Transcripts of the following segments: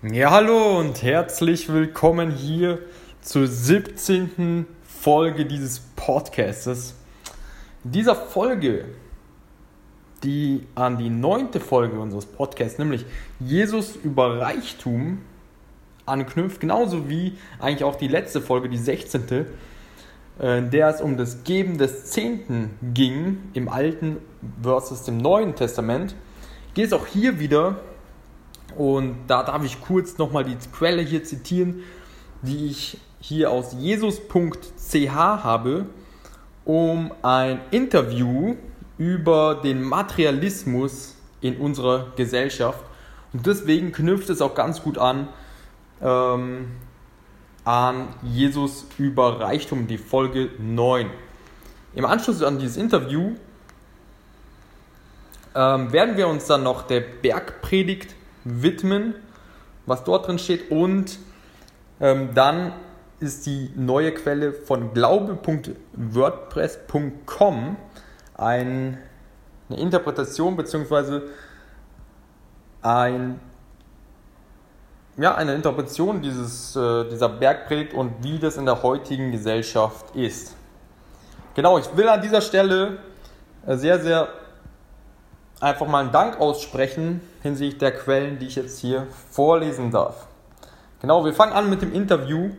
Ja, hallo und herzlich willkommen hier zur 17. Folge dieses Podcastes. In dieser Folge, die an die neunte Folge unseres Podcasts, nämlich Jesus über Reichtum, anknüpft, genauso wie eigentlich auch die letzte Folge, die 16 äh, in der es um das Geben des Zehnten ging, im Alten versus dem Neuen Testament, geht es auch hier wieder, und da darf ich kurz nochmal die Quelle hier zitieren, die ich hier aus jesus.ch habe, um ein Interview über den Materialismus in unserer Gesellschaft. Und deswegen knüpft es auch ganz gut an, ähm, an Jesus über Reichtum, die Folge 9. Im Anschluss an dieses Interview ähm, werden wir uns dann noch der Bergpredigt widmen, was dort drin steht und ähm, dann ist die neue Quelle von glaube.wordpress.com ein, eine Interpretation bzw. ein ja, eine Interpretation dieses, äh, dieser Bergpredigt und wie das in der heutigen Gesellschaft ist. Genau, ich will an dieser Stelle äh, sehr, sehr einfach mal einen Dank aussprechen hinsichtlich der Quellen, die ich jetzt hier vorlesen darf. Genau, wir fangen an mit dem Interview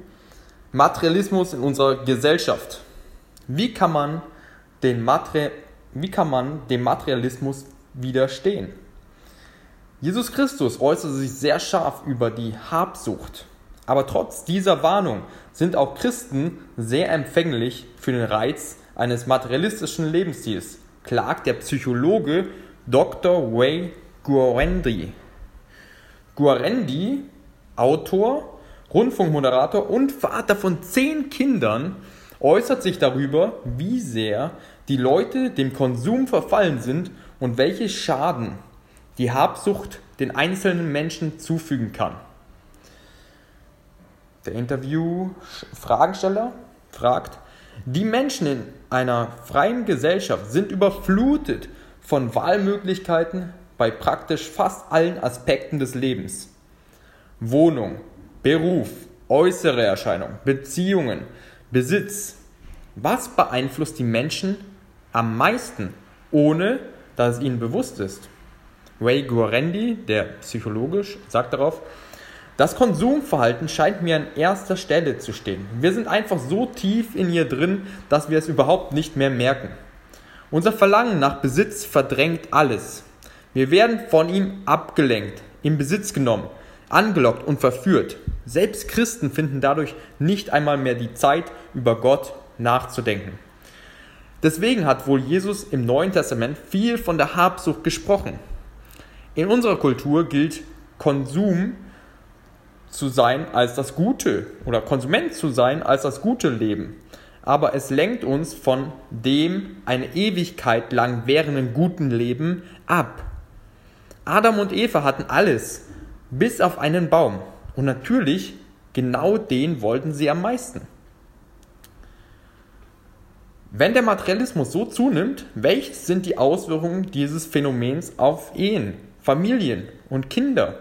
Materialismus in unserer Gesellschaft. Wie kann man, den Mater wie kann man dem Materialismus widerstehen? Jesus Christus äußerte sich sehr scharf über die Habsucht. Aber trotz dieser Warnung sind auch Christen sehr empfänglich für den Reiz eines materialistischen Lebensstils, klagt der Psychologe Dr. Wei Guarendi. Guarendi, Autor, Rundfunkmoderator und Vater von zehn Kindern, äußert sich darüber, wie sehr die Leute dem Konsum verfallen sind und welche Schaden die Habsucht den einzelnen Menschen zufügen kann. Der Interview-Fragensteller fragt, die Menschen in einer freien Gesellschaft sind überflutet von Wahlmöglichkeiten bei praktisch fast allen Aspekten des Lebens. Wohnung, Beruf, äußere Erscheinung, Beziehungen, Besitz. Was beeinflusst die Menschen am meisten, ohne dass es ihnen bewusst ist? Ray Guarendi, der psychologisch, sagt darauf, das Konsumverhalten scheint mir an erster Stelle zu stehen. Wir sind einfach so tief in ihr drin, dass wir es überhaupt nicht mehr merken. Unser Verlangen nach Besitz verdrängt alles. Wir werden von ihm abgelenkt, in Besitz genommen, angelockt und verführt. Selbst Christen finden dadurch nicht einmal mehr die Zeit, über Gott nachzudenken. Deswegen hat wohl Jesus im Neuen Testament viel von der Habsucht gesprochen. In unserer Kultur gilt Konsum zu sein als das Gute oder Konsument zu sein als das gute Leben. Aber es lenkt uns von dem eine Ewigkeit lang währenden guten Leben ab. Adam und Eva hatten alles, bis auf einen Baum. Und natürlich, genau den wollten sie am meisten. Wenn der Materialismus so zunimmt, welche sind die Auswirkungen dieses Phänomens auf Ehen, Familien und Kinder?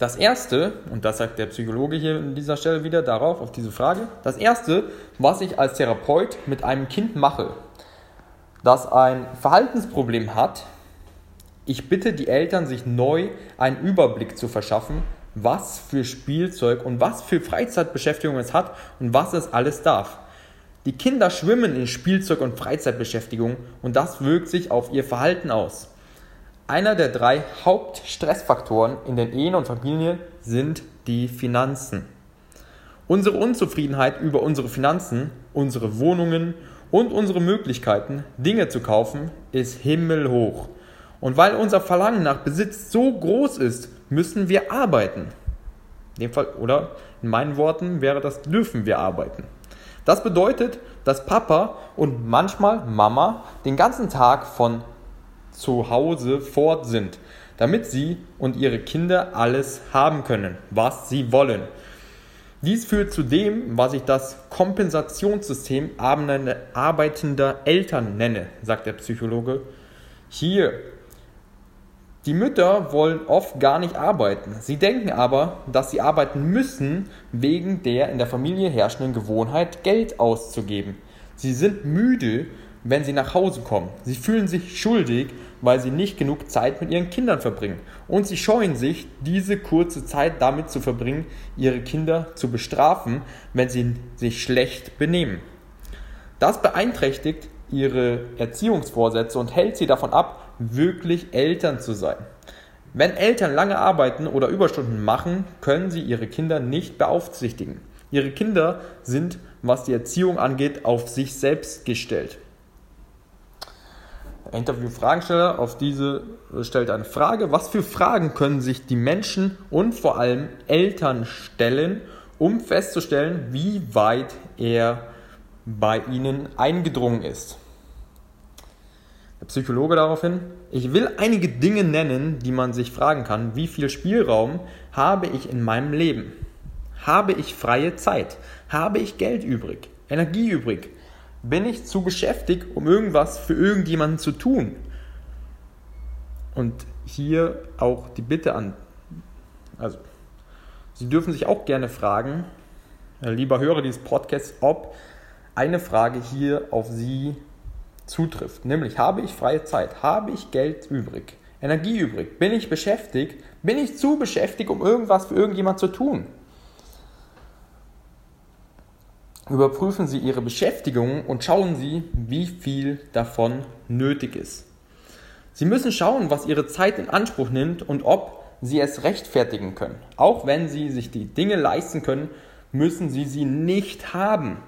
Das erste, und das sagt der Psychologe hier an dieser Stelle wieder darauf, auf diese Frage, das erste, was ich als Therapeut mit einem Kind mache, das ein Verhaltensproblem hat, ich bitte die Eltern, sich neu einen Überblick zu verschaffen, was für Spielzeug und was für Freizeitbeschäftigung es hat und was es alles darf. Die Kinder schwimmen in Spielzeug und Freizeitbeschäftigung und das wirkt sich auf ihr Verhalten aus. Einer der drei Hauptstressfaktoren in den Ehen und Familien sind die Finanzen. Unsere Unzufriedenheit über unsere Finanzen, unsere Wohnungen und unsere Möglichkeiten, Dinge zu kaufen, ist himmelhoch. Und weil unser Verlangen nach Besitz so groß ist, müssen wir arbeiten. In dem Fall, oder in meinen Worten wäre das, dürfen wir arbeiten. Das bedeutet, dass Papa und manchmal Mama den ganzen Tag von zu Hause fort sind, damit sie und ihre Kinder alles haben können, was sie wollen. Dies führt zu dem, was ich das Kompensationssystem arbeitender Eltern nenne, sagt der Psychologe. Hier die Mütter wollen oft gar nicht arbeiten. Sie denken aber, dass sie arbeiten müssen wegen der in der Familie herrschenden Gewohnheit, Geld auszugeben. Sie sind müde, wenn sie nach Hause kommen. Sie fühlen sich schuldig, weil sie nicht genug Zeit mit ihren Kindern verbringen. Und sie scheuen sich, diese kurze Zeit damit zu verbringen, ihre Kinder zu bestrafen, wenn sie sich schlecht benehmen. Das beeinträchtigt ihre Erziehungsvorsätze und hält sie davon ab, wirklich Eltern zu sein. Wenn Eltern lange arbeiten oder Überstunden machen, können sie ihre Kinder nicht beaufsichtigen. Ihre Kinder sind, was die Erziehung angeht, auf sich selbst gestellt. Der Interview-Fragensteller auf diese stellt eine Frage. Was für Fragen können sich die Menschen und vor allem Eltern stellen, um festzustellen, wie weit er bei ihnen eingedrungen ist? Der Psychologe daraufhin, ich will einige Dinge nennen, die man sich fragen kann, wie viel Spielraum habe ich in meinem Leben? Habe ich freie Zeit? Habe ich Geld übrig? Energie übrig? Bin ich zu beschäftigt, um irgendwas für irgendjemanden zu tun? Und hier auch die Bitte an, also Sie dürfen sich auch gerne fragen, äh, lieber Hörer dieses Podcasts, ob eine Frage hier auf Sie zutrifft. Nämlich, habe ich freie Zeit? Habe ich Geld übrig? Energie übrig? Bin ich beschäftigt? Bin ich zu beschäftigt, um irgendwas für irgendjemand zu tun? Überprüfen Sie Ihre Beschäftigung und schauen Sie, wie viel davon nötig ist. Sie müssen schauen, was Ihre Zeit in Anspruch nimmt und ob Sie es rechtfertigen können. Auch wenn Sie sich die Dinge leisten können, müssen Sie sie nicht haben.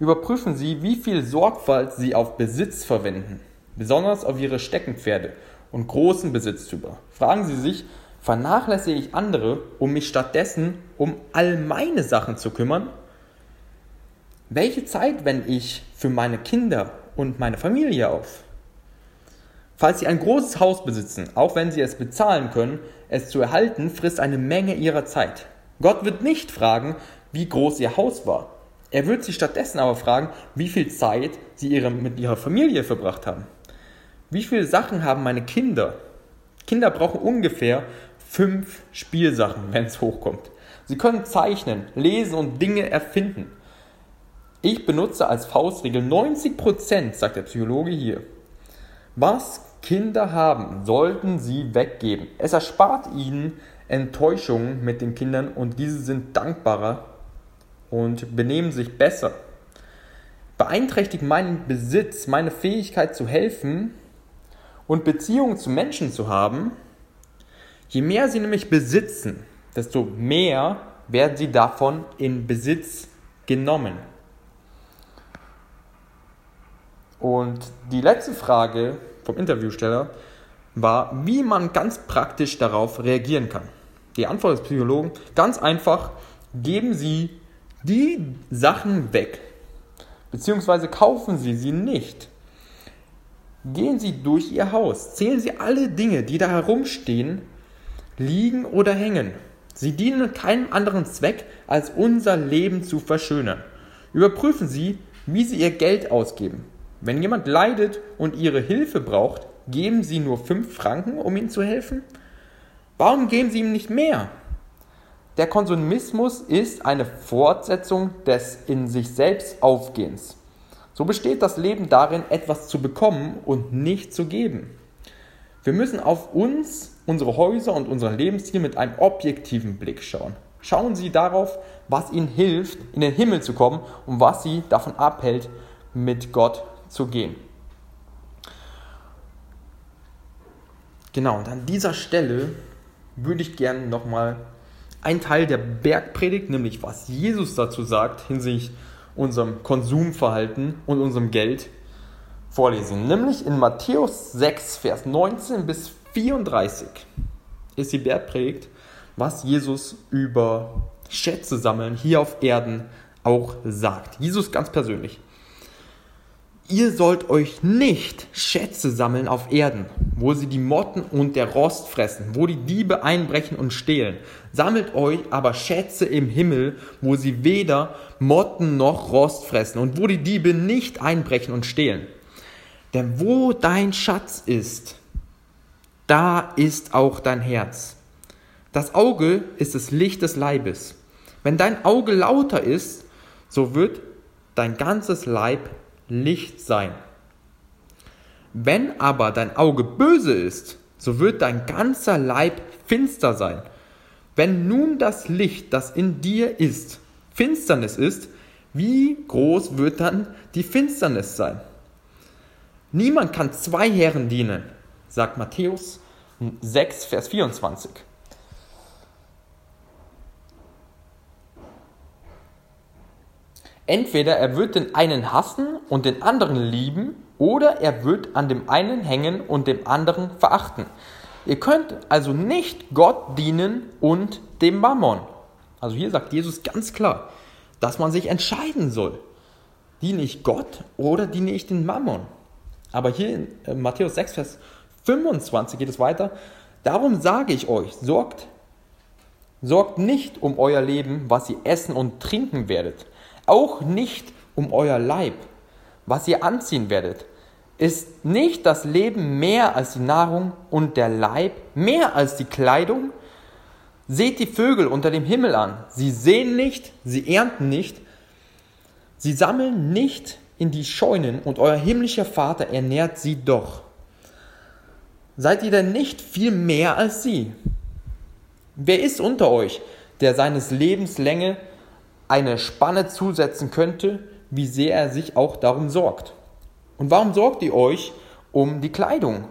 Überprüfen Sie, wie viel Sorgfalt Sie auf Besitz verwenden, besonders auf Ihre Steckenpferde und großen Besitztümer. Fragen Sie sich, vernachlässige ich andere, um mich stattdessen um all meine Sachen zu kümmern? Welche Zeit wende ich für meine Kinder und meine Familie auf? Falls Sie ein großes Haus besitzen, auch wenn Sie es bezahlen können, es zu erhalten, frisst eine Menge Ihrer Zeit. Gott wird nicht fragen, wie groß Ihr Haus war. Er wird sie stattdessen aber fragen, wie viel Zeit sie ihre, mit ihrer Familie verbracht haben. Wie viele Sachen haben meine Kinder? Kinder brauchen ungefähr fünf Spielsachen, wenn es hochkommt. Sie können zeichnen, lesen und Dinge erfinden. Ich benutze als Faustregel 90%, sagt der Psychologe hier. Was Kinder haben, sollten sie weggeben. Es erspart ihnen Enttäuschungen mit den Kindern und diese sind dankbarer und benehmen sich besser. Beeinträchtigt meinen Besitz, meine Fähigkeit zu helfen und Beziehungen zu Menschen zu haben, Je mehr sie nämlich besitzen, desto mehr werden sie davon in Besitz genommen. Und die letzte Frage vom Interviewsteller war, wie man ganz praktisch darauf reagieren kann. Die Antwort des Psychologen, ganz einfach, geben Sie die Sachen weg, beziehungsweise kaufen Sie sie nicht. Gehen Sie durch Ihr Haus, zählen Sie alle Dinge, die da herumstehen, liegen oder hängen. Sie dienen keinem anderen Zweck, als unser Leben zu verschönern. Überprüfen Sie, wie Sie Ihr Geld ausgeben. Wenn jemand leidet und Ihre Hilfe braucht, geben Sie nur 5 Franken, um ihm zu helfen? Warum geben Sie ihm nicht mehr? Der Konsumismus ist eine Fortsetzung des in sich selbst Aufgehens. So besteht das Leben darin, etwas zu bekommen und nicht zu geben. Wir müssen auf uns, unsere Häuser und unseren Lebensstil mit einem objektiven Blick schauen. Schauen Sie darauf, was Ihnen hilft, in den Himmel zu kommen und was Sie davon abhält, mit Gott zu gehen. Genau, und an dieser Stelle würde ich gerne nochmal einen Teil der Bergpredigt, nämlich was Jesus dazu sagt hinsichtlich unserem Konsumverhalten und unserem Geld, vorlesen. Nämlich in Matthäus 6, Vers 19 bis 34 ist die Bergpredigt, was Jesus über Schätze sammeln hier auf Erden auch sagt. Jesus ganz persönlich. Ihr sollt euch nicht Schätze sammeln auf Erden, wo sie die Motten und der Rost fressen, wo die Diebe einbrechen und stehlen. Sammelt euch aber Schätze im Himmel, wo sie weder Motten noch Rost fressen und wo die Diebe nicht einbrechen und stehlen. Denn wo dein Schatz ist, da ist auch dein Herz. Das Auge ist das Licht des Leibes. Wenn dein Auge lauter ist, so wird dein ganzes Leib Licht sein. Wenn aber dein Auge böse ist, so wird dein ganzer Leib finster sein. Wenn nun das Licht, das in dir ist, Finsternis ist, wie groß wird dann die Finsternis sein? Niemand kann zwei Herren dienen, sagt Matthäus 6, Vers 24. Entweder er wird den einen hassen und den anderen lieben, oder er wird an dem einen hängen und dem anderen verachten. Ihr könnt also nicht Gott dienen und dem Mammon. Also hier sagt Jesus ganz klar, dass man sich entscheiden soll. Diene ich Gott oder diene ich den Mammon? Aber hier in äh, Matthäus 6, Vers 25 geht es weiter. Darum sage ich euch, sorgt, sorgt nicht um euer Leben, was ihr essen und trinken werdet auch nicht um euer Leib, was ihr anziehen werdet. Ist nicht das Leben mehr als die Nahrung und der Leib mehr als die Kleidung? Seht die Vögel unter dem Himmel an. Sie sehen nicht, sie ernten nicht, sie sammeln nicht in die Scheunen und euer himmlischer Vater ernährt sie doch. Seid ihr denn nicht viel mehr als sie? Wer ist unter euch, der seines Lebens Länge eine Spanne zusetzen könnte, wie sehr er sich auch darum sorgt. Und warum sorgt ihr euch um die Kleidung?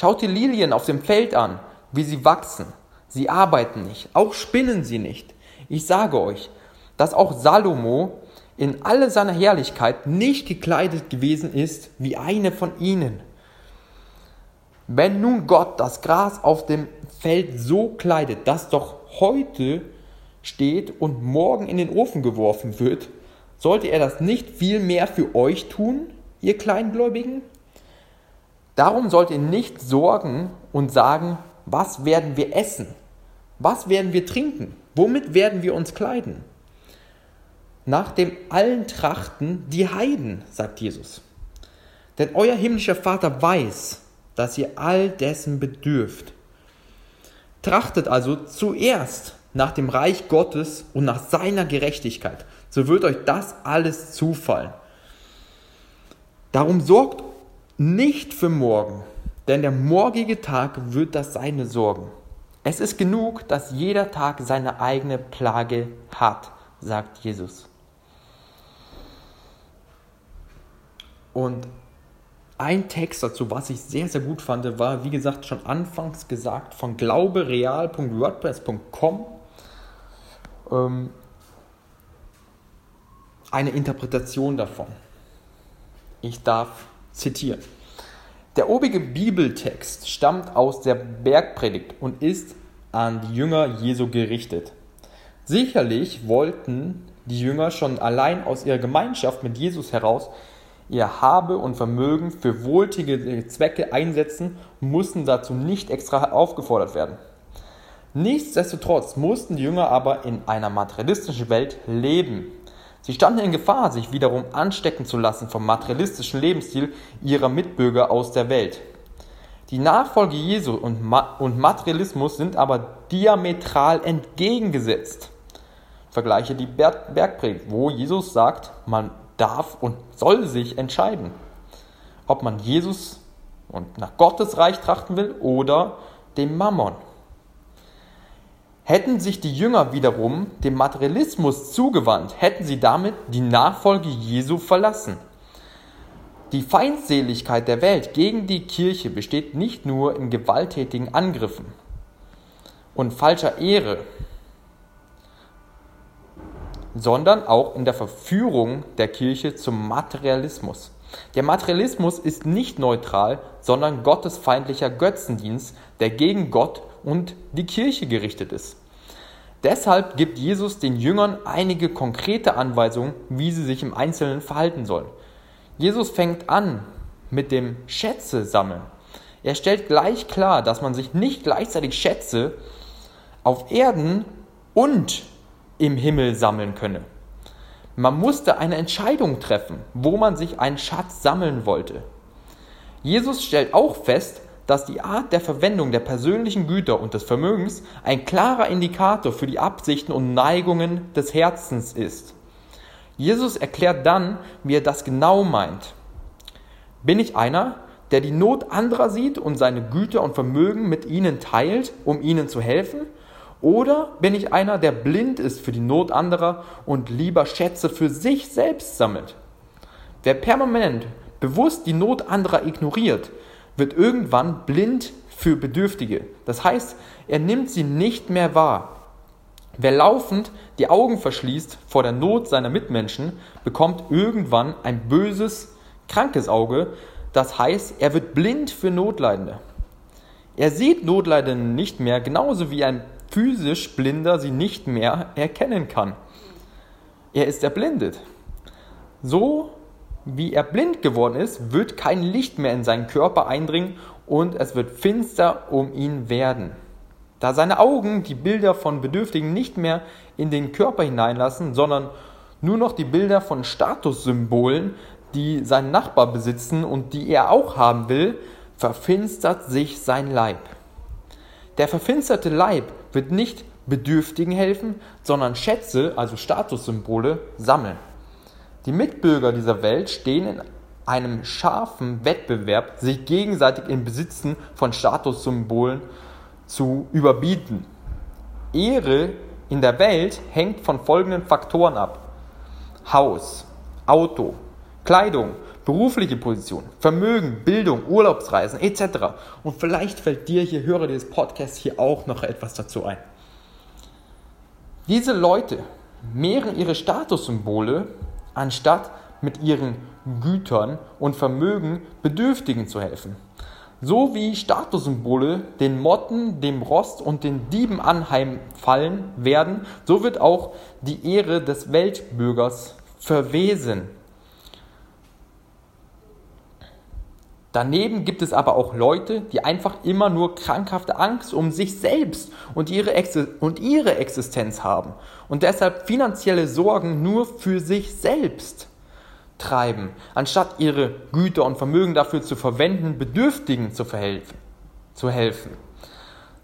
Schaut die Lilien auf dem Feld an, wie sie wachsen. Sie arbeiten nicht, auch spinnen sie nicht. Ich sage euch, dass auch Salomo in alle seiner Herrlichkeit nicht gekleidet gewesen ist wie eine von ihnen. Wenn nun Gott das Gras auf dem Feld so kleidet, das doch heute steht und morgen in den Ofen geworfen wird, sollte er das nicht viel mehr für euch tun, ihr Kleingläubigen? Darum sollt ihr nicht sorgen und sagen, was werden wir essen? Was werden wir trinken? Womit werden wir uns kleiden? Nach dem allen trachten die Heiden, sagt Jesus. Denn euer himmlischer Vater weiß, dass ihr all dessen bedürft. Trachtet also zuerst nach dem Reich Gottes und nach seiner Gerechtigkeit, so wird euch das alles zufallen. Darum sorgt nicht für morgen, denn der morgige Tag wird das seine sorgen. Es ist genug, dass jeder Tag seine eigene Plage hat, sagt Jesus. Und ein Text dazu, was ich sehr, sehr gut fand, war, wie gesagt, schon anfangs gesagt von glaubereal.wordpress.com. Ähm, eine Interpretation davon. Ich darf zitieren. Der obige Bibeltext stammt aus der Bergpredigt und ist an die Jünger Jesu gerichtet. Sicherlich wollten die Jünger schon allein aus ihrer Gemeinschaft mit Jesus heraus ihr Habe und Vermögen für wohltätige Zwecke einsetzen mussten dazu nicht extra aufgefordert werden. Nichtsdestotrotz mussten die Jünger aber in einer materialistischen Welt leben. Sie standen in Gefahr, sich wiederum anstecken zu lassen vom materialistischen Lebensstil ihrer Mitbürger aus der Welt. Die Nachfolge Jesu und, Materialismus sind aber diametral entgegengesetzt. Vergleiche die Bergpredigt, wo Jesus sagt, man darf und soll sich entscheiden, ob man Jesus und nach Gottes Reich trachten will oder dem Mammon. Hätten sich die Jünger wiederum dem Materialismus zugewandt, hätten sie damit die Nachfolge Jesu verlassen. Die Feindseligkeit der Welt gegen die Kirche besteht nicht nur in gewalttätigen Angriffen und falscher Ehre, sondern auch in der Verführung der Kirche zum Materialismus. Der Materialismus ist nicht neutral, sondern gottesfeindlicher Götzendienst, der gegen Gott und die Kirche gerichtet ist. Deshalb gibt Jesus den Jüngern einige konkrete Anweisungen, wie sie sich im Einzelnen verhalten sollen. Jesus fängt an mit dem Schätze sammeln. Er stellt gleich klar, dass man sich nicht gleichzeitig Schätze auf Erden und im Himmel sammeln könne. Man musste eine Entscheidung treffen, wo man sich einen Schatz sammeln wollte. Jesus stellt auch fest, dass die Art der Verwendung der persönlichen Güter und des Vermögens ein klarer Indikator für die Absichten und Neigungen des Herzens ist. Jesus erklärt dann, wie er das genau meint. Bin ich einer, der die Not anderer sieht und seine Güter und Vermögen mit ihnen teilt, um ihnen zu helfen? Oder bin ich einer, der blind ist für die Not anderer und lieber Schätze für sich selbst sammelt? Wer permanent bewusst die Not anderer ignoriert, wird irgendwann blind für Bedürftige. Das heißt, er nimmt sie nicht mehr wahr. Wer laufend die Augen verschließt vor der Not seiner Mitmenschen, bekommt irgendwann ein böses, krankes Auge. Das heißt, er wird blind für Notleidende. Er sieht Notleidende nicht mehr, genauso wie ein physisch Blinder sie nicht mehr erkennen kann. Er ist erblindet. So wie er blind geworden ist, wird kein Licht mehr in seinen Körper eindringen und es wird finster um ihn werden. Da seine Augen die Bilder von Bedürftigen nicht mehr in den Körper hineinlassen, sondern nur noch die Bilder von Statussymbolen, die sein Nachbar besitzen und die er auch haben will, verfinstert sich sein Leib. Der verfinsterte Leib wird nicht Bedürftigen helfen, sondern Schätze, also Statussymbole, sammeln. Die Mitbürger dieser Welt stehen in einem scharfen Wettbewerb, sich gegenseitig im Besitzen von Statussymbolen zu überbieten. Ehre in der Welt hängt von folgenden Faktoren ab. Haus, Auto, Kleidung, berufliche Position, Vermögen, Bildung, Urlaubsreisen etc. Und vielleicht fällt dir hier, Hörer dieses Podcasts, hier auch noch etwas dazu ein. Diese Leute mehren ihre Statussymbole, anstatt mit ihren Gütern und Vermögen Bedürftigen zu helfen. So wie Statussymbole den Motten, dem Rost und den Dieben anheimfallen werden, so wird auch die Ehre des Weltbürgers verwesen. Daneben gibt es aber auch Leute, die einfach immer nur krankhafte Angst um sich selbst und ihre, und ihre Existenz haben und deshalb finanzielle Sorgen nur für sich selbst treiben, anstatt ihre Güter und Vermögen dafür zu verwenden, Bedürftigen zu, verhelfen, zu helfen.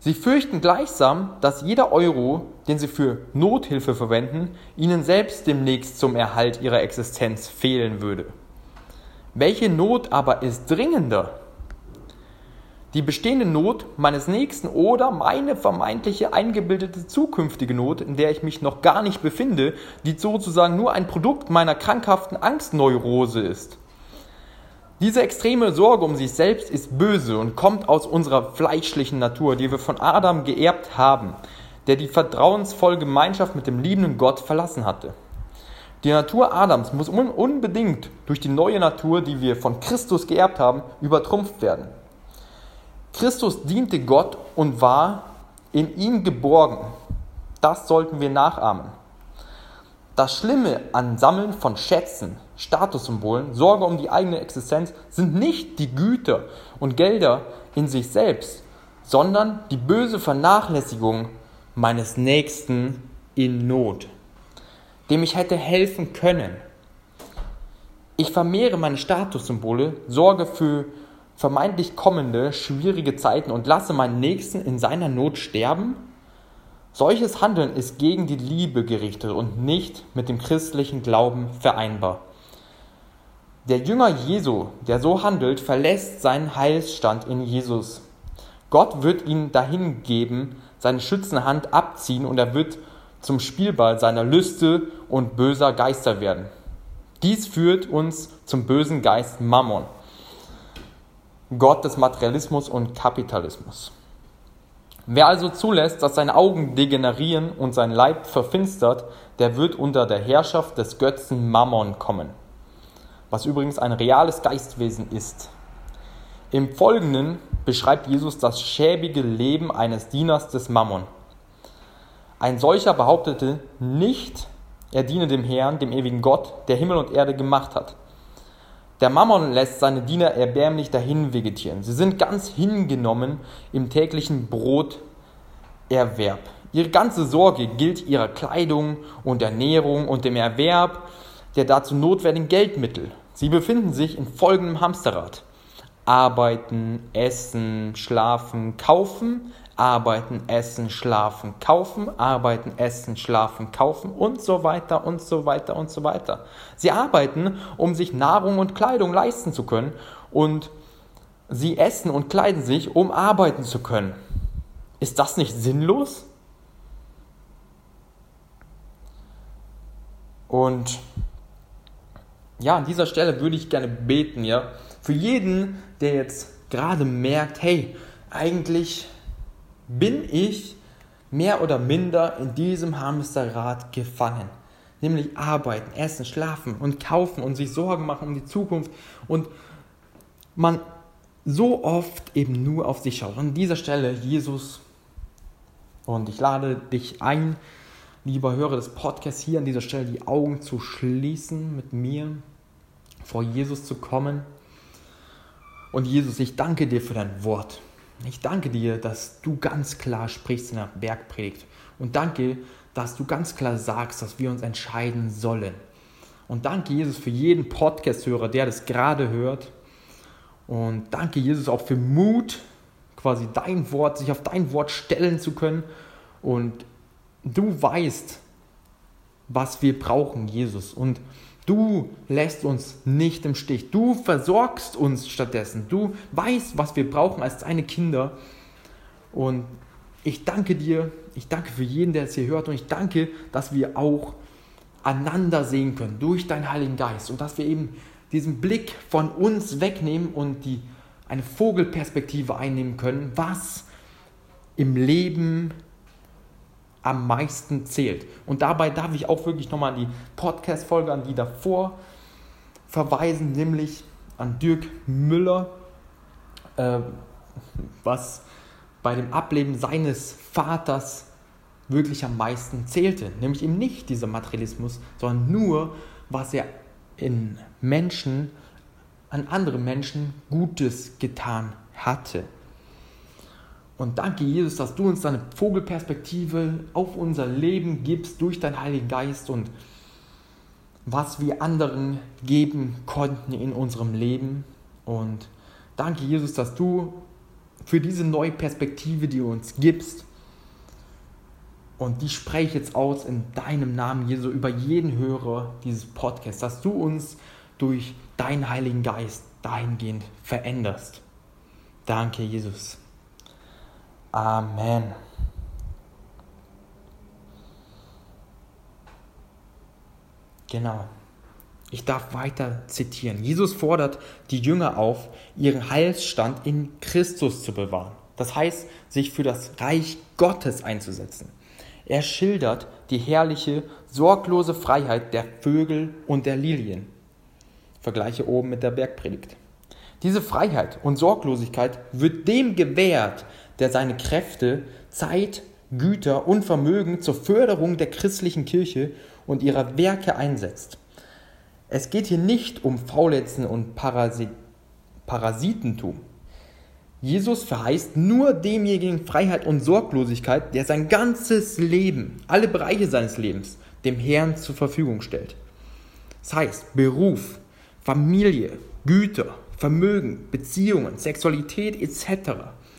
Sie fürchten gleichsam, dass jeder Euro, den sie für Nothilfe verwenden, ihnen selbst demnächst zum Erhalt ihrer Existenz fehlen würde. Welche Not aber ist dringender? Die bestehende Not meines Nächsten oder meine vermeintliche eingebildete zukünftige Not, in der ich mich noch gar nicht befinde, die sozusagen nur ein Produkt meiner krankhaften Angstneurose ist. Diese extreme Sorge um sich selbst ist böse und kommt aus unserer fleischlichen Natur, die wir von Adam geerbt haben, der die vertrauensvolle Gemeinschaft mit dem liebenden Gott verlassen hatte. Die Natur Adams muss unbedingt durch die neue Natur, die wir von Christus geerbt haben, übertrumpft werden. Christus diente Gott und war in ihm geborgen. Das sollten wir nachahmen. Das Schlimme an Sammeln von Schätzen, Statussymbolen, Sorge um die eigene Existenz sind nicht die Güter und Gelder in sich selbst, sondern die böse Vernachlässigung meines Nächsten in Not, dem ich hätte helfen können. Ich vermehre meine Statussymbole, sorge für vermeintlich kommende schwierige Zeiten und lasse meinen Nächsten in seiner Not sterben? Solches Handeln ist gegen die Liebe gerichtet und nicht mit dem christlichen Glauben vereinbar. Der Jünger Jesu, der so handelt, verlässt seinen Heilsstand in Jesus. Gott wird ihn dahin geben, seine schützende Hand abziehen und er wird zum Spielball seiner Lüste und böser Geister werden. Dies führt uns zum bösen Geist Mammon, Gott des Materialismus und Kapitalismus. Wer also zulässt, dass seine Augen degenerieren und sein Leib verfinstert, der wird unter der Herrschaft des Götzen Mammon kommen, was übrigens ein reales Geistwesen ist. Im Folgenden beschreibt Jesus das schäbige Leben eines Dieners des Mammon. Ein solcher behauptete nicht, er diene dem Herrn, dem ewigen Gott, der Himmel und Erde gemacht hat. Der Mammon lässt seine Diener erbärmlich dahin vegetieren. Sie sind ganz hingenommen im täglichen Broterwerb. Ihre ganze Sorge gilt ihrer Kleidung und Ernährung und dem Erwerb der dazu notwendigen Geldmittel. Sie befinden sich in folgendem Hamsterrad. Arbeiten, essen, schlafen, kaufen, arbeiten, essen, schlafen, kaufen, arbeiten, essen, schlafen, kaufen und so weiter und so weiter und so weiter. Sie arbeiten, um sich Nahrung und Kleidung leisten zu können und sie essen und kleiden sich, um arbeiten zu können. Ist das nicht sinnlos? Und ja, an dieser Stelle würde ich gerne beten, ja, für jeden, der jetzt gerade merkt, hey, eigentlich bin ich mehr oder minder in diesem Hamsterrad gefangen. Nämlich arbeiten, essen, schlafen und kaufen und sich Sorgen machen um die Zukunft und man so oft eben nur auf sich schaut. Und an dieser Stelle, Jesus, und ich lade dich ein, lieber Hörer des Podcasts, hier an dieser Stelle die Augen zu schließen, mit mir vor Jesus zu kommen. Und Jesus, ich danke dir für dein Wort. Ich danke dir, dass du ganz klar sprichst in der Bergpredigt. Und danke, dass du ganz klar sagst, dass wir uns entscheiden sollen. Und danke, Jesus, für jeden Podcast-Hörer, der das gerade hört. Und danke, Jesus, auch für Mut, quasi dein Wort, sich auf dein Wort stellen zu können. Und du weißt, was wir brauchen, Jesus. Und Du lässt uns nicht im Stich. Du versorgst uns stattdessen. Du weißt, was wir brauchen als deine Kinder. Und ich danke dir. Ich danke für jeden, der es hier hört. Und ich danke, dass wir auch einander sehen können durch deinen Heiligen Geist. Und dass wir eben diesen Blick von uns wegnehmen und die, eine Vogelperspektive einnehmen können, was im Leben am meisten zählt. Und dabei darf ich auch wirklich nochmal an die Podcast-Folge, an die davor verweisen, nämlich an Dirk Müller, äh, was bei dem Ableben seines Vaters wirklich am meisten zählte. Nämlich eben nicht dieser Materialismus, sondern nur, was er in Menschen, an andere Menschen Gutes getan hatte. Und danke, Jesus, dass du uns deine Vogelperspektive auf unser Leben gibst durch deinen Heiligen Geist und was wir anderen geben konnten in unserem Leben. Und danke, Jesus, dass du für diese neue Perspektive, die du uns gibst, und die spreche ich jetzt aus in deinem Namen, Jesus, über jeden Hörer dieses Podcasts, dass du uns durch deinen Heiligen Geist dahingehend veränderst. Danke, Jesus. Amen. Genau. Ich darf weiter zitieren. Jesus fordert die Jünger auf, ihren Heilsstand in Christus zu bewahren. Das heißt, sich für das Reich Gottes einzusetzen. Er schildert die herrliche, sorglose Freiheit der Vögel und der Lilien. Vergleiche oben mit der Bergpredigt. Diese Freiheit und Sorglosigkeit wird dem gewährt, der seine Kräfte, Zeit, Güter und Vermögen zur Förderung der christlichen Kirche und ihrer Werke einsetzt. Es geht hier nicht um Fauletzen und Parasit Parasitentum. Jesus verheißt nur demjenigen Freiheit und Sorglosigkeit, der sein ganzes Leben, alle Bereiche seines Lebens, dem Herrn zur Verfügung stellt. Das heißt, Beruf, Familie, Güter, Vermögen, Beziehungen, Sexualität etc.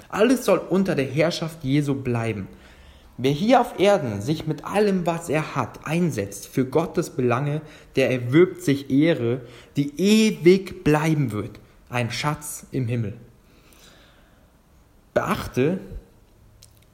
Alles soll unter der Herrschaft Jesu bleiben. Wer hier auf Erden sich mit allem, was er hat, einsetzt für Gottes Belange, der erwirbt sich Ehre, die ewig bleiben wird, ein Schatz im Himmel. Beachte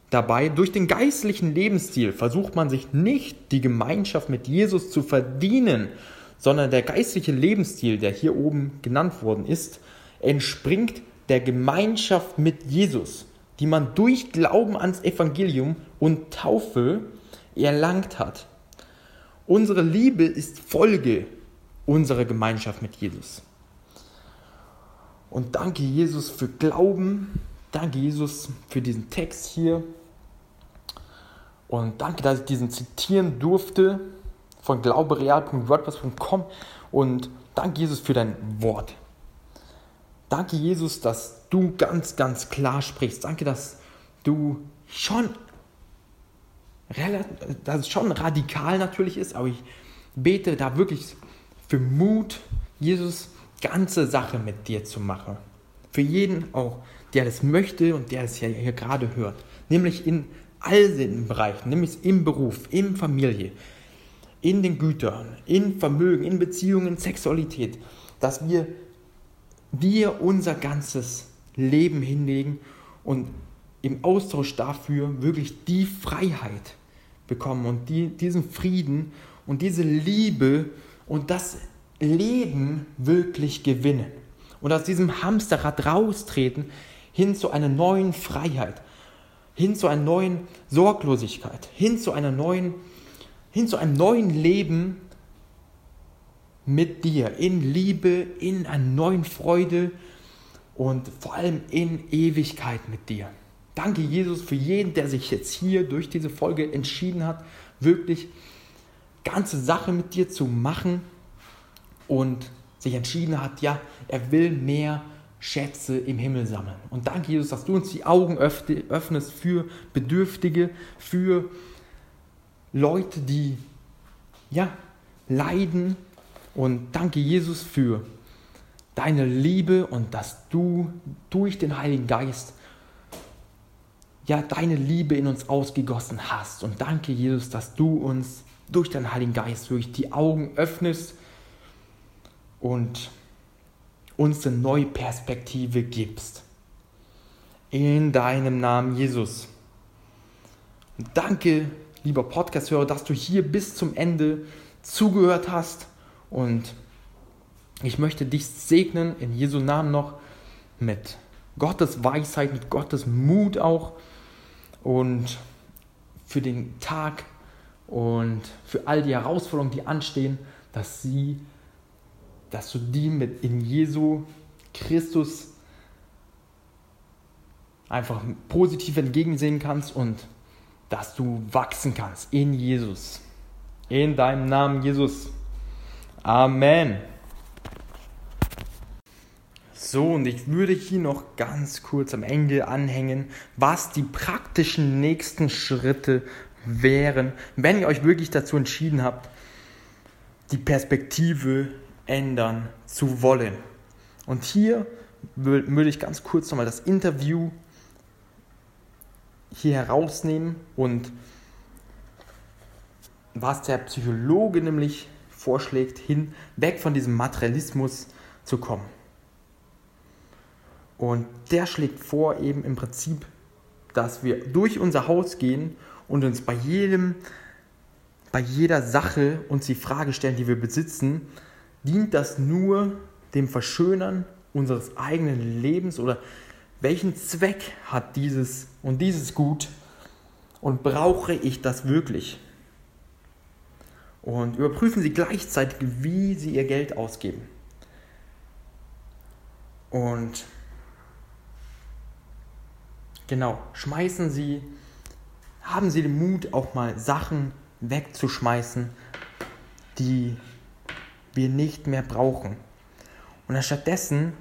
dabei, durch den geistlichen Lebensstil versucht man sich nicht die Gemeinschaft mit Jesus zu verdienen, sondern der geistliche Lebensstil, der hier oben genannt worden ist, entspringt der Gemeinschaft mit Jesus, die man durch Glauben ans Evangelium und Taufe erlangt hat. Unsere Liebe ist Folge unserer Gemeinschaft mit Jesus. Und danke Jesus für Glauben, Danke, Jesus, für diesen Text hier. Und danke, dass ich diesen zitieren durfte von glaubereal.wordpress.com. Und danke, Jesus, für dein Wort. Danke, Jesus, dass du ganz, ganz klar sprichst. Danke, dass du schon, dass es schon radikal natürlich ist, aber ich bete da wirklich für Mut, Jesus, ganze Sache mit dir zu machen. Für jeden auch, der das möchte und der es ja hier gerade hört. Nämlich in all den Bereichen, nämlich im Beruf, in Familie, in den Gütern, in Vermögen, in Beziehungen, Sexualität, dass wir dir unser ganzes Leben hinlegen und im Austausch dafür wirklich die Freiheit bekommen und die, diesen Frieden und diese Liebe und das Leben wirklich gewinnen und aus diesem Hamsterrad raustreten hin zu einer neuen Freiheit, hin zu einer neuen Sorglosigkeit, hin zu einer neuen, hin zu einem neuen Leben mit dir, in Liebe, in einer neuen Freude und vor allem in Ewigkeit mit dir. Danke, Jesus, für jeden, der sich jetzt hier durch diese Folge entschieden hat, wirklich ganze Sache mit dir zu machen und sich entschieden hat, ja, er will mehr Schätze im Himmel sammeln. Und danke, Jesus, dass du uns die Augen öffnest für Bedürftige, für Leute, die ja, leiden. Und danke, Jesus, für deine Liebe und dass du durch den Heiligen Geist ja deine Liebe in uns ausgegossen hast. Und danke, Jesus, dass du uns durch deinen Heiligen Geist durch die Augen öffnest und uns eine neue Perspektive gibst. In deinem Namen, Jesus. Und danke, lieber Podcast-Hörer, dass du hier bis zum Ende zugehört hast. Und ich möchte dich segnen in Jesu Namen noch mit Gottes Weisheit, mit Gottes Mut auch. Und für den Tag und für all die Herausforderungen, die anstehen, dass sie dass du die mit in Jesu Christus einfach positiv entgegensehen kannst und dass du wachsen kannst in Jesus. In deinem Namen, Jesus. Amen. So, und ich würde hier noch ganz kurz am Ende anhängen, was die praktischen nächsten Schritte wären, wenn ihr euch wirklich dazu entschieden habt, die Perspektive ändern zu wollen. Und hier würde ich ganz kurz nochmal das Interview hier herausnehmen und was der Psychologe nämlich vorschlägt, hin weg von diesem Materialismus zu kommen. Und der schlägt vor, eben im Prinzip, dass wir durch unser Haus gehen und uns bei jedem, bei jeder Sache uns die Frage stellen, die wir besitzen, dient das nur dem Verschönern unseres eigenen Lebens oder welchen Zweck hat dieses und dieses Gut und brauche ich das wirklich? Und überprüfen Sie gleichzeitig, wie Sie Ihr Geld ausgeben. Und genau, schmeißen Sie, haben Sie den Mut, auch mal Sachen wegzuschmeißen, die wir nicht mehr brauchen. Und stattdessen,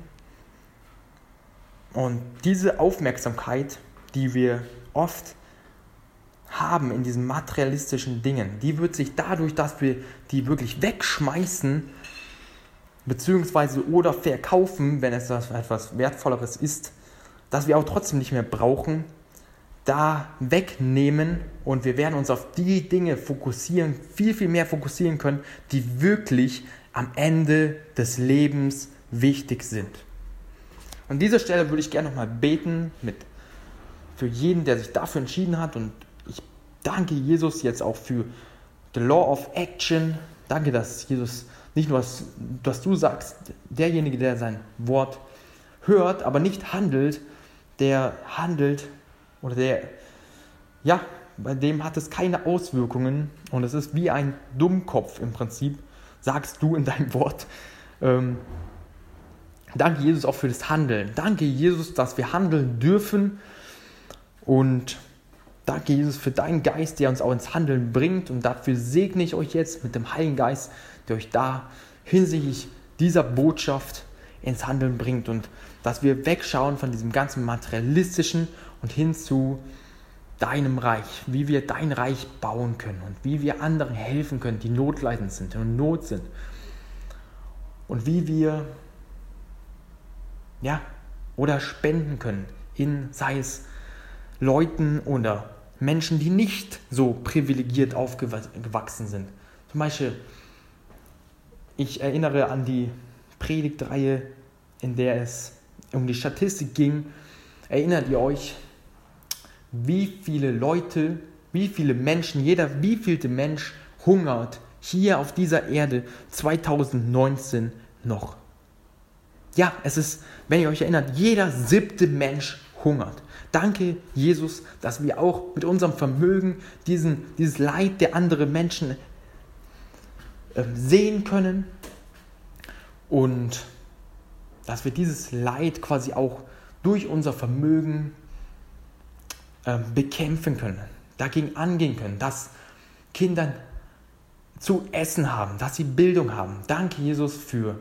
und diese Aufmerksamkeit, die wir oft haben in diesen materialistischen Dingen, die wird sich dadurch, dass wir die wirklich wegschmeißen, beziehungsweise oder verkaufen, wenn es etwas Wertvolleres ist, dass wir auch trotzdem nicht mehr brauchen, da wegnehmen und wir werden uns auf die Dinge fokussieren, viel, viel mehr fokussieren können, die wirklich am Ende des Lebens wichtig sind. An dieser Stelle würde ich gerne nochmal beten mit, für jeden, der sich dafür entschieden hat und danke Jesus jetzt auch für the Law of Action. Danke, dass Jesus nicht nur, was, was du sagst, derjenige, der sein Wort hört, aber nicht handelt, der handelt oder der, ja, bei dem hat es keine Auswirkungen und es ist wie ein Dummkopf im Prinzip, sagst du in deinem Wort. Ähm, danke Jesus auch für das Handeln. Danke Jesus, dass wir handeln dürfen und danke Jesus für deinen Geist, der uns auch ins Handeln bringt und dafür segne ich euch jetzt mit dem Heiligen Geist, der euch da hinsichtlich dieser Botschaft ins Handeln bringt und dass wir wegschauen von diesem ganzen materialistischen und hin zu deinem Reich, wie wir dein Reich bauen können und wie wir anderen helfen können, die notleidend sind und Not sind. Und wie wir, ja, oder spenden können in, sei es Leuten oder Menschen, die nicht so privilegiert aufgewachsen sind. Zum Beispiel, ich erinnere an die Predigtreihe, in der es um die Statistik ging. Erinnert ihr euch, wie viele Leute, wie viele Menschen, jeder wievielte Mensch hungert hier auf dieser Erde 2019 noch. Ja, es ist, wenn ihr euch erinnert, jeder siebte Mensch hungert. Danke, Jesus, dass wir auch mit unserem Vermögen diesen, dieses Leid der anderen Menschen äh, sehen können und dass wir dieses Leid quasi auch durch unser Vermögen äh, bekämpfen können, dagegen angehen können, dass Kinder zu essen haben, dass sie Bildung haben. Danke, Jesus, für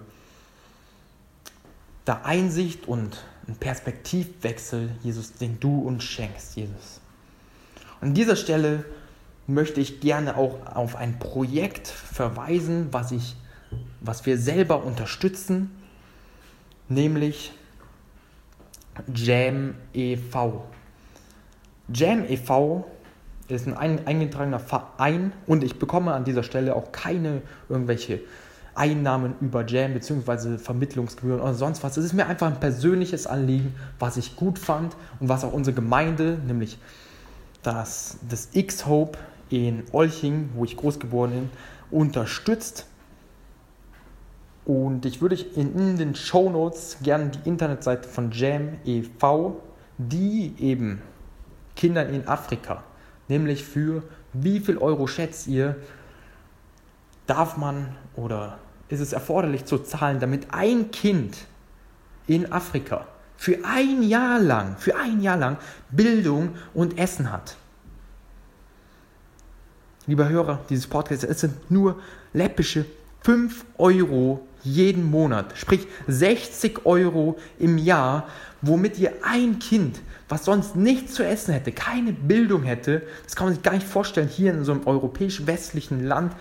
da Einsicht und einen Perspektivwechsel, Jesus, den du uns schenkst, Jesus. An dieser Stelle möchte ich gerne auch auf ein Projekt verweisen, was, ich, was wir selber unterstützen, nämlich Jam e.V. Jam e.V. ist ein eingetragener Verein und ich bekomme an dieser Stelle auch keine irgendwelche Einnahmen über Jam bzw. Vermittlungsgebühren oder sonst was. Es ist mir einfach ein persönliches Anliegen, was ich gut fand und was auch unsere Gemeinde, nämlich das, das X-Hope in Olching, wo ich groß geworden bin, unterstützt. Und ich würde in, in den Show Notes gerne die Internetseite von Jam e.V., die eben Kindern in Afrika. Nämlich für wie viel Euro schätzt ihr, darf man oder ist es erforderlich zu zahlen, damit ein Kind in Afrika für ein Jahr lang, für ein Jahr lang Bildung und Essen hat. Lieber Hörer dieses Podcasts, es sind nur läppische 5 Euro jeden Monat, sprich 60 Euro im Jahr, womit ihr ein Kind was sonst nichts zu essen hätte, keine Bildung hätte, das kann man sich gar nicht vorstellen, hier in so einem europäisch-westlichen Land,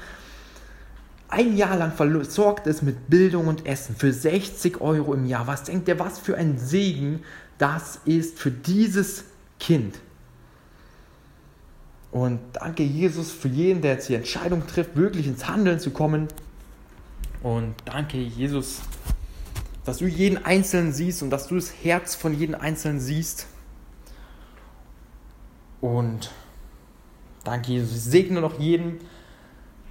ein Jahr lang versorgt ist mit Bildung und Essen für 60 Euro im Jahr. Was denkt ihr, was für ein Segen das ist für dieses Kind? Und danke Jesus für jeden, der jetzt die Entscheidung trifft, wirklich ins Handeln zu kommen. Und danke Jesus, dass du jeden Einzelnen siehst und dass du das Herz von jedem Einzelnen siehst. Und danke, Jesus. Ich segne noch jeden,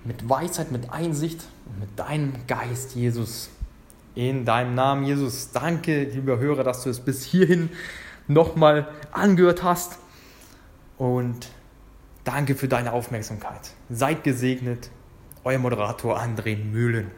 mit Weisheit, mit Einsicht und mit deinem Geist, Jesus. In deinem Namen, Jesus. Danke, lieber Hörer, dass du es bis hierhin nochmal angehört hast. Und danke für deine Aufmerksamkeit. Seid gesegnet. Euer Moderator André Mühlen.